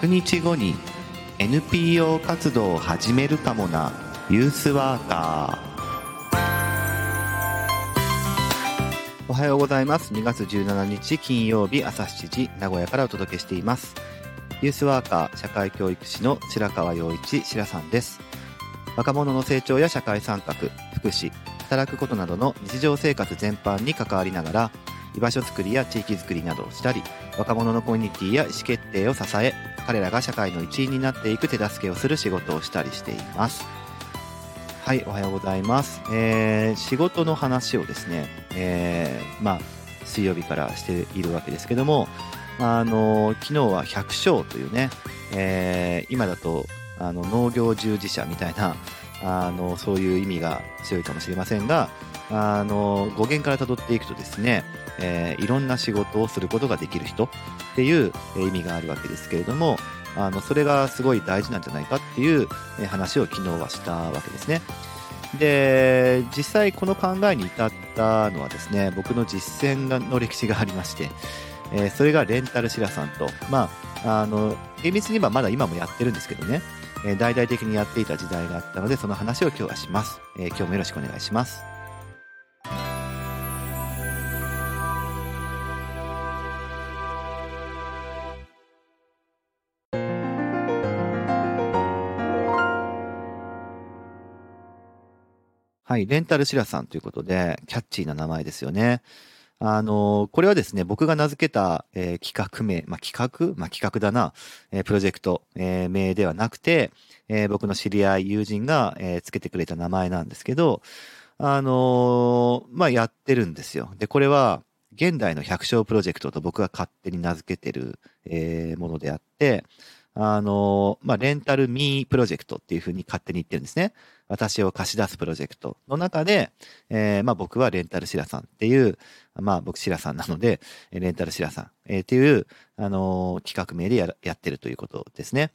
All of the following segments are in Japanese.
100日後に NPO 活動を始めるかもな。ユースワーカー。おはようございます。2月17日金曜日朝7時名古屋からお届けしています。ユースワーカー社会教育士の白川陽一白さんです。若者の成長や社会参画福祉働くことなどの日常生活全般に関わりながら居場所づくりや地域づくりなどをしたり若者のコミュニティや意思決定を支え彼らが社会の一員になっていく手助けをする仕事をしたりしています。はいおはようございます、えー、仕事の話をですね、えー、まあ水曜日からしているわけですけどもあの昨日は百姓というね、えー、今だとあの農業従事者みたいなあのそういう意味が強いかもしれませんがあの語源からたどっていくとですね、えー、いろんな仕事をすることができる人っていう意味があるわけですけれどもあのそれがすごい大事なんじゃないかっていう話を昨日はしたわけですね。で実際この考えに至ったのはですね僕の実践の歴史がありまして、えー、それがレンタルシラさんとまああの厳密に言えばまだ今もやってるんですけどね、え、大々的にやっていた時代があったのでその話を今日はします、えー、今日もよろしくお願いしますはい、レンタルシラさんということで、キャッチーな名前ですよね。あの、これはですね、僕が名付けた、えー、企画名、まあ、企画？まあ、企画だな、えー、プロジェクト、えー、名ではなくて、えー、僕の知り合い、友人が、えー、付けてくれた名前なんですけど、あのまあ、やってるんですよ。で、これは、現代の百姓プロジェクトと僕が勝手に名付けてる、えー、ものであって、あの、まあ、レンタルミープロジェクトっていうふうに勝手に言ってるんですね。私を貸し出すプロジェクトの中で、えー、まあ、僕はレンタルシラさんっていう、まあ、僕シラさんなので、レンタルシラさん、えー、っていう、あの企画名でややってるということですね。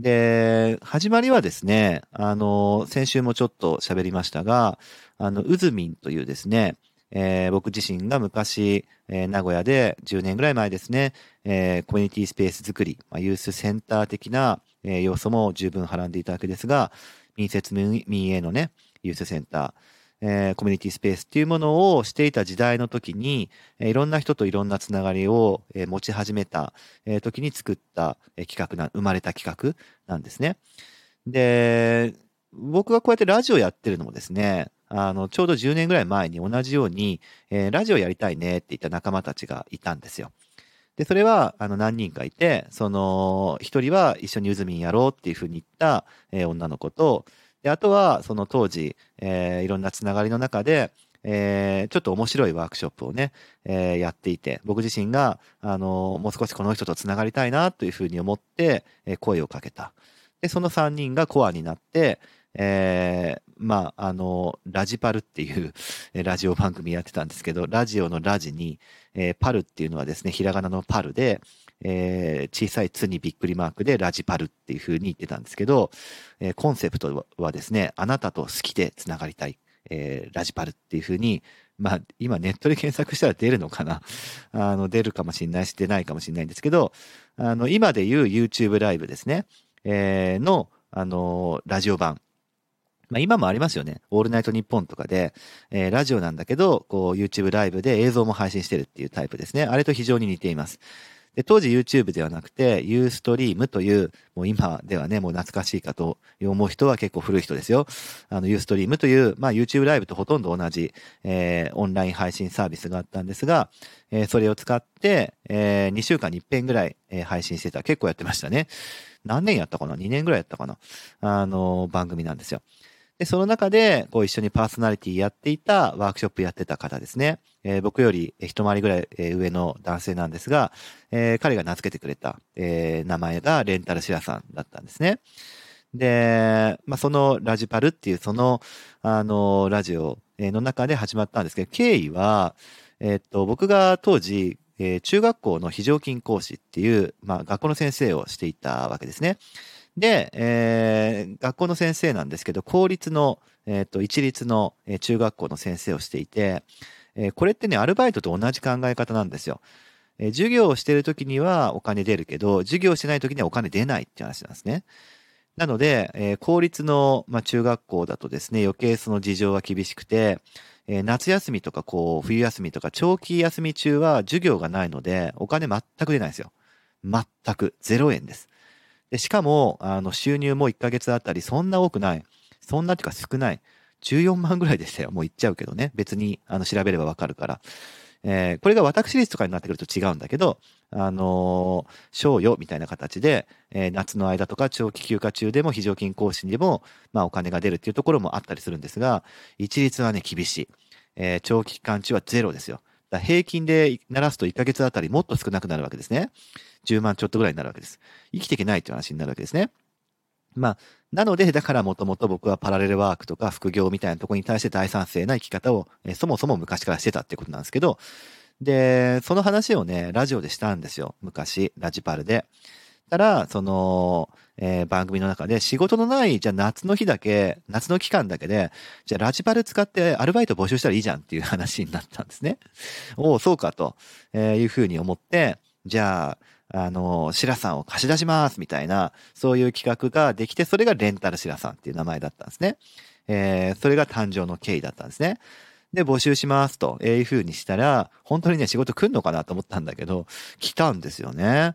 で、始まりはですね、あの先週もちょっと喋りましたが、あの、うずみんというですね、えー、僕自身が昔、えー、名古屋で10年ぐらい前ですね、えー、コミュニティスペース作り、まあ、ユースセンター的な、え、要素も十分はらんでいたわけですが、民設民営のね、ユースセンター、えー、コミュニティスペースっていうものをしていた時代の時に、えー、いろんな人といろんなつながりを、えー、持ち始めた、えー、時に作った、えー、企画な、生まれた企画なんですね。で、僕がこうやってラジオやってるのもですね、あの、ちょうど10年ぐらい前に同じように、えー、ラジオやりたいねって言った仲間たちがいたんですよ。で、それは、あの、何人かいて、その、一人は一緒にうずみんやろうっていうふうに言った、えー、女の子と、で、あとは、その当時、えー、いろんなつながりの中で、えー、ちょっと面白いワークショップをね、えー、やっていて、僕自身が、あの、もう少しこの人とつながりたいなというふうに思って、え、声をかけた。で、その3人がコアになって、えー、まあ、あの、ラジパルっていうラジオ番組やってたんですけど、ラジオのラジに、えー、パルっていうのはですね、ひらがなのパルで、えー、小さいつにびっくりマークでラジパルっていう風に言ってたんですけど、えー、コンセプトはですね、あなたと好きでつながりたい、えー、ラジパルっていう風に、まあ、今ネットで検索したら出るのかな あの、出るかもしれないし、出ないかもしれないんですけど、あの、今で言う YouTube ライブですね、えー、の、あの、ラジオ版。まあ、今もありますよね。オールナイトニッポンとかで、えー、ラジオなんだけど、こう YouTube ライブで映像も配信してるっていうタイプですね。あれと非常に似ています。で、当時 YouTube ではなくて、Ustream という、もう今ではね、もう懐かしいかと思う人は結構古い人ですよ。あの、Ustream という、まあ YouTube ライブとほとんど同じ、えー、オンライン配信サービスがあったんですが、えー、それを使って、えー、2週間に1遍ぐらい、えー、配信してた。結構やってましたね。何年やったかな ?2 年ぐらいやったかな？あの、番組なんですよ。で、その中で、こう一緒にパーソナリティやっていたワークショップやってた方ですね。えー、僕より一回りぐらい上の男性なんですが、えー、彼が名付けてくれた、えー、名前がレンタルシラさんだったんですね。で、まあ、そのラジパルっていうその、あの、ラジオの中で始まったんですけど、経緯は、えっと、僕が当時、えー、中学校の非常勤講師っていう、まあ、学校の先生をしていたわけですね。で、えー、学校の先生なんですけど、公立の、えっ、ー、と、一律の、中学校の先生をしていて、えー、これってね、アルバイトと同じ考え方なんですよ。えー授業をしてる時にはお金出るけど、授業してない時にはお金出ないって話なんですね。なので、えー公立の、まあ、中学校だとですね、余計その事情は厳しくて、えー夏休みとかこう、冬休みとか長期休み中は授業がないので、お金全く出ないんですよ。全く。0円です。で、しかも、あの、収入も1ヶ月あたりそんな多くない。そんなっていうか少ない。14万ぐらいでしたよ。もう言っちゃうけどね。別に、あの、調べればわかるから。えーこれが私立とかになってくると違うんだけど、あのー賞与みたいな形で、えー夏の間とか長期休暇中でも非常勤講師にでも、まあお金が出るっていうところもあったりするんですが、一律はね、厳しい。えー長期期間中はゼロですよ。だ平均で鳴らすと1ヶ月あたりもっと少なくなるわけですね。10万ちょっとぐらいになるわけです。生きていけないという話になるわけですね。まあ、なので、だからもともと僕はパラレルワークとか副業みたいなところに対して大賛成な生き方を、えそもそも昔からしてたってことなんですけど、で、その話をね、ラジオでしたんですよ。昔、ラジパルで。たら、その、えー番組の中で仕事のない、じゃあ夏の日だけ、夏の期間だけで、じゃあラジパル使ってアルバイト募集したらいいじゃんっていう話になったんですね。おお、そうかと、えいうふうに思って、じゃあ、あの、シラさんを貸し出しますみたいな、そういう企画ができて、それがレンタルシラさんっていう名前だったんですね。えーそれが誕生の経緯だったんですね。で、募集しますと、えーいう風にしたら、本当にね、仕事来んのかなと思ったんだけど、来たんですよね。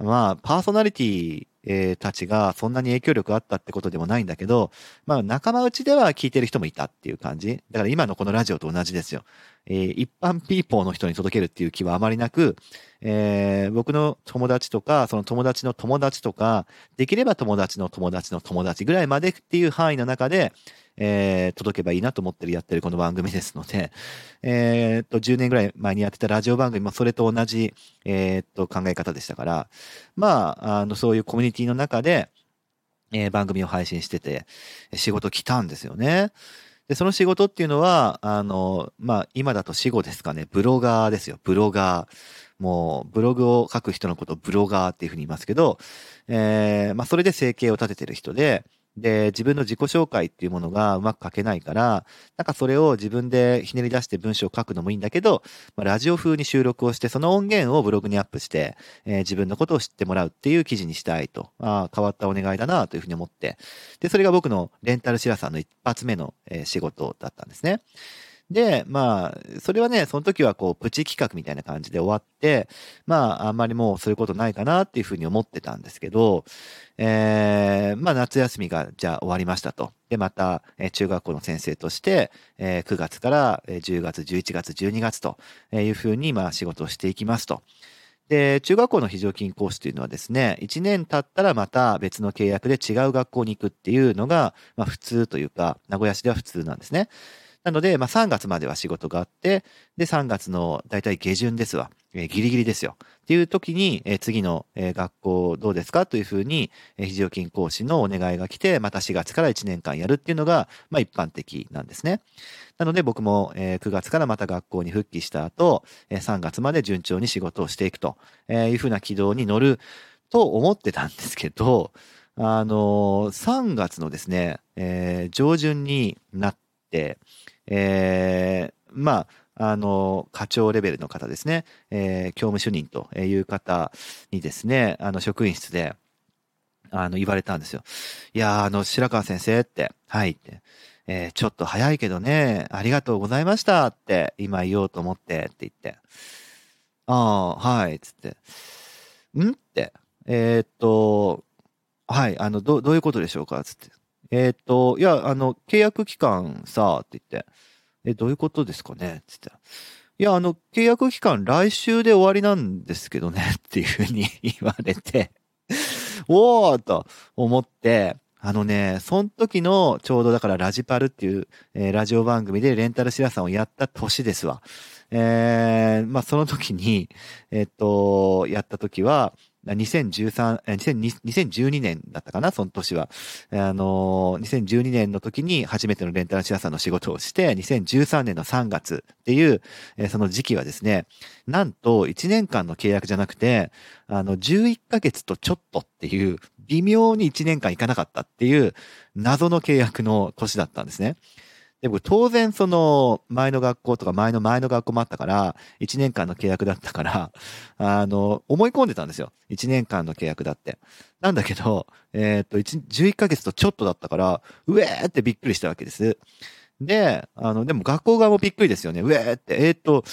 まあ、パーソナリティ、えーたちがそんなに影響力あったってことでもないんだけど、まあ、仲間内では聞いてる人もいたっていう感じ。だから今のこのラジオと同じですよ。えー一般ピーポーの人に届けるっていう気はあまりなく、えー僕の友達とか、その友達の友達とか、できれば友達の友達の友達ぐらいまでっていう範囲の中で、えー届けばいいなと思ってるやってるこの番組ですので、えーっと、10年ぐらい前にやってたラジオ番組もそれと同じ、えーっと、考え方でしたから、まあ、あの、そういうコミュニティの中で、えー番組を配信してて、仕事来たんですよね。で、その仕事っていうのは、あの、まあ、今だと死後ですかね、ブロガーですよ、ブロガー。もう、ブログを書く人のことをブロガーっていうふうに言いますけど、えーまあ、それで生計を立ててる人で、で、自分の自己紹介っていうものがうまく書けないから、なんかそれを自分でひねり出して文章を書くのもいいんだけど、まあ、ラジオ風に収録をして、その音源をブログにアップして、えー自分のことを知ってもらうっていう記事にしたいと。ああ、変わったお願いだなというふうに思って。で、それが僕のレンタルシラさんの一発目の、えー仕事だったんですね。で、まあ、それはね、その時はこう、プチ企画みたいな感じで終わって、まあ、あんまりもうそういうことないかなっていうふうに思ってたんですけど、えーまあ、夏休みがじゃあ終わりましたと。で、また、えー中学校の先生として、えー9月から10月、11月、12月というふうに、まあ、仕事をしていきますと。で、中学校の非常勤講師というのはですね、1年経ったらまた別の契約で違う学校に行くっていうのが、まあ普通というか、名古屋市では普通なんですね。なので、まあ3月までは仕事があって、で、3月のだいたい下旬ですわ。えーギリギリですよ。っていう時に、えー次の、えー学校どうですかというふうに、えー非常勤講師のお願いが来て、また4月から1年間やるっていうのが、まあ一般的なんですね。なので僕も、えー9月からまた学校に復帰した後、えー3月まで順調に仕事をしていくというふうな軌道に乗ると思ってたんですけど、あのー3月のですね、えー上旬になって、えーまあ、あの課長レベルの方ですね、えー教務主任という方にですね、あの、職員室で、あの、言われたんですよ。いや、あの、白川先生って、はいって、えーちょっと早いけどね、ありがとうございましたって、今言おうと思ってって言って、ああ、はい、つって、んって、えーっと、はい、あの、ど、どういうことでしょうかつって。えーっと、いや、あの、契約期間さ、って言って、え、どういうことですかね？つって。いや、あの、契約期間来週で終わりなんですけどね、っていうふうに 言われて、おーと思って、あのね、その時のちょうどだからラジパルっていう、えーラジオ番組でレンタルシラさんをやった年ですわ。えー、まあその時に、えっと、やった時は、2013、2012年だったかな、その年は。あの、2012年の時に初めてのレンタルシアさんの仕事をして、2013年の3月っていう、その時期はですね、なんと1年間の契約じゃなくて、あの、11ヶ月とちょっとっていう、微妙に1年間いかなかったっていう謎の契約の年だったんですね。で、も当然その前の学校とか前の前の学校もあったから、1年間の契約だったから、あの、思い込んでたんですよ。1年間の契約だって。なんだけど、えっ、と、11ヶ月とちょっとだったから、うえーってびっくりしたわけです。で、あの、でも学校側もびっくりですよね。うえーって、えっ、と、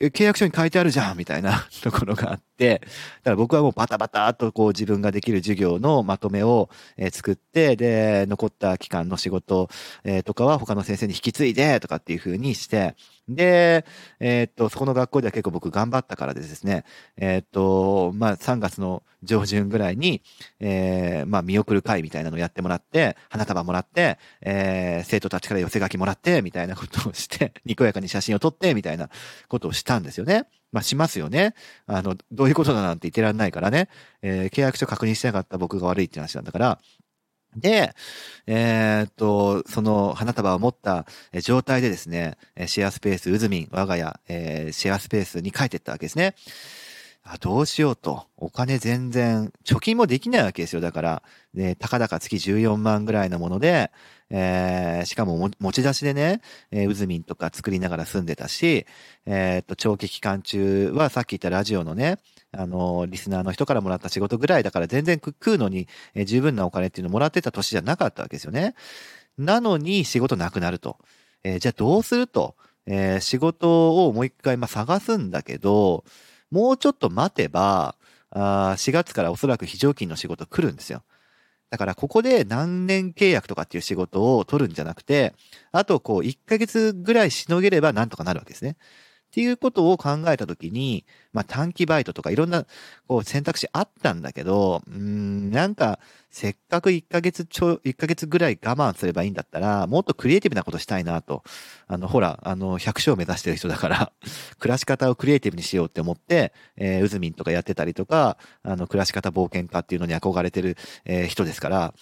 契約書に書いてあるじゃんみたいな ところがあって、だから僕はもうバタバタっとこう自分ができる授業のまとめを、え作って、で、残った期間の仕事、えとかは他の先生に引き継いでとかっていうふうにして、で、えーっと、そこの学校では結構僕頑張ったからですね、えーっと、まあ3月の上旬ぐらいに、えーまあ見送る会みたいなのをやってもらって、花束もらって、えー生徒たちから寄せ書きもらって、みたいなことをして、にこやかに写真を撮って、みたいなことをしたんですよね。まあしますよね。あの、どういうことだなんて言ってらんないからね。えー契約書確認してなかった僕が悪いって話なんだから。で、えーっと、その花束を持った状態でですね、シェアスペース、うずみん、我が家、えーシェアスペースに帰っていったわけですね。あどうしようと。お金全然、貯金もできないわけですよ。だから、で、たかだか月14万ぐらいのもので、えーしかもも持ち出しでね、えーうずみんとか作りながら住んでたし、えーっと、長期期間中はさっき言ったラジオのね、あの、リスナーの人からもらった仕事ぐらいだから全然食食うのに、えー十分なお金っていうのをもらってた年じゃなかったわけですよね。なのに仕事なくなると。えーじゃあどうすると。えー仕事をもう一回まあ探すんだけど、もうちょっと待てば、あ4月からおそらく非常勤の仕事来るんですよ。だからここで何年契約とかっていう仕事を取るんじゃなくて、あとこう1ヶ月ぐらいしのげればなんとかなるわけですね。っていうことを考えたときに、まあ短期バイトとかいろんなこう選択肢あったんだけど、うん、なんかせっかく1ヶ月ちょ、1ヶ月ぐらい我慢すればいいんだったら、もっとクリエイティブなことしたいなと。あの、ほら、あの、100勝目指してる人だから、暮らし方をクリエイティブにしようって思って、えー、うずみんとかやってたりとか、あの、暮らし方冒険家っていうのに憧れてる、えー人ですから、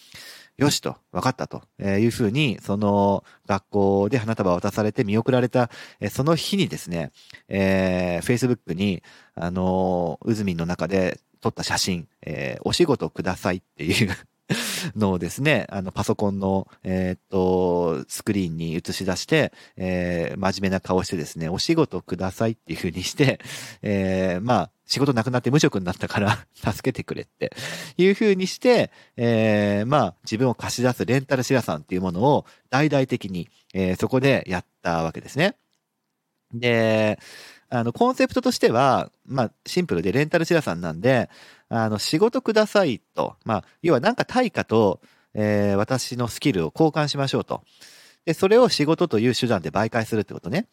よしと、分かったと、えいうふうに、その、学校で花束を渡されて見送られた、えその日にですね、えー、Facebook に、あのー、うずみんの中で撮った写真、えーお仕事くださいっていう のですね、あの、パソコンの、えーっと、スクリーンに映し出して、えー真面目な顔してですね、お仕事くださいっていう風にして、えーまあ、仕事なくなって無職になったから 助けてくれっていう風にして、えーまあ、自分を貸し出すレンタルシラさんっていうものを大々的に、えーそこでやったわけですね。で、あの、コンセプトとしては、まあ、シンプルでレンタルシラさんなんで、あの、仕事くださいと、まあ、要はなんか対価と、えー私のスキルを交換しましょうと。で、それを仕事という手段で媒介するってことね。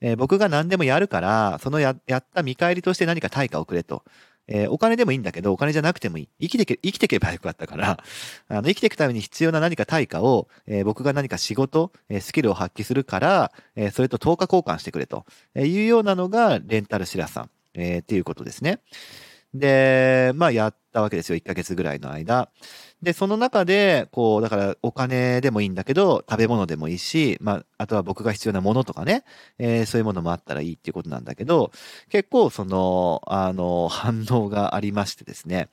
えー僕が何でもやるから、そのややった見返りとして何か対価をくれと。えーお金でもいいんだけど、お金じゃなくてもいい。生きてけ、生きてけばよかったから、あの、生きていくために必要な何か対価を、えー僕が何か仕事、えースキルを発揮するから、えそれと10日交換してくれと、えいうようなのが、レンタルシラさん、えっていうことですね。で、まあ、やったわけですよ。1ヶ月ぐらいの間。で、その中で、こう、だから、お金でもいいんだけど、食べ物でもいいし、まあ、あとは僕が必要なものとかね、えーそういうものもあったらいいっていうことなんだけど、結構、その、あの、反応がありましてですね、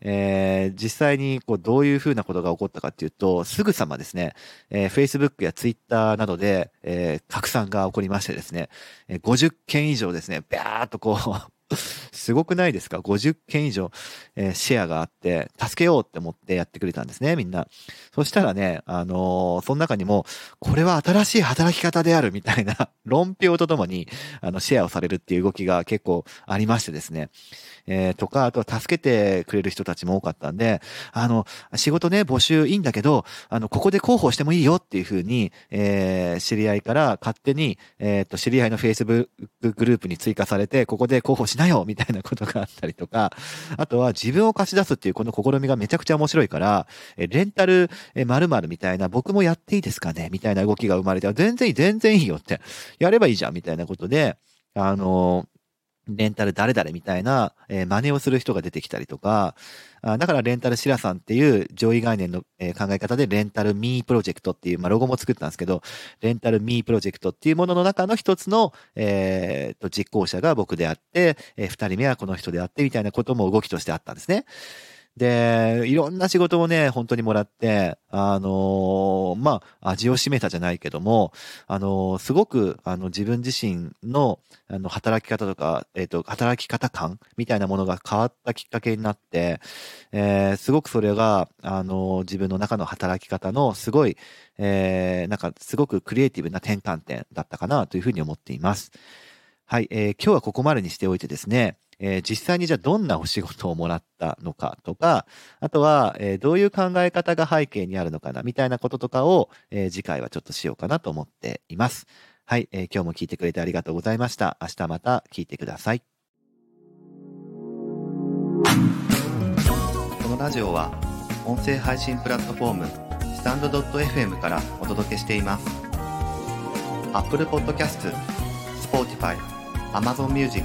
えー実際に、こう、どういうふうなことが起こったかっていうと、すぐさまですね、えー Facebook や Twitter などで、えー拡散が起こりましてですね、50件以上ですね、ビャーっとこう、すごくないですか ?50 件以上、えーシェアがあって、助けようって思ってやってくれたんですね、みんな。そしたらね、あのーその中にも、これは新しい働き方であるみたいな論評とともに、あの、シェアをされるっていう動きが結構ありましてですね。えーとか、あとは助けてくれる人たちも多かったんで、あの、仕事ね、募集いいんだけど、あの、ここで広報してもいいよっていうふうに、えー知り合いから勝手に、えっ、と、知り合いの Facebook グループに追加されて、ここで広報しないよみたいなことがあったりとか、あとは自分を貸し出すっていうこの試みがめちゃくちゃ面白いから、えレンタル〇〇みたいな、僕もやっていいですかねみたいな動きが生まれて、全然いい、全然いいよって、やればいいじゃんみたいなことで、あのレンタル誰々みたいな、えー真似をする人が出てきたりとか、あだからレンタルシラさんっていう上位概念の、えー考え方でレンタルミープロジェクトっていう、まあ、ロゴも作ったんですけど、レンタルミープロジェクトっていうものの中の一つの、えーと、実行者が僕であって、えー二人目はこの人であってみたいなことも動きとしてあったんですね。で、いろんな仕事をね、本当にもらって、あのー、まあ、味を占めたじゃないけども、あのー、すごく、あの、自分自身の、あの、働き方とか、えっ、ー、と、働き方感みたいなものが変わったきっかけになって、えー、すごくそれが、あの自分の中の働き方のすごい、えー、なんか、すごくクリエイティブな転換点だったかなというふうに思っています。はい、えー、今日はここまでにしておいてですね、えー、実際にじゃあどんなお仕事をもらったのかとか、あとは、えー、どういう考え方が背景にあるのかなみたいなこととかを、えー、次回はちょっとしようかなと思っています。はい、えー、今日も聞いてくれてありがとうございました。明日また聞いてください。このラジオは音声配信プラットフォームスタンド .fm からお届けしています。Apple Podcast、Spotify、Amazon Music、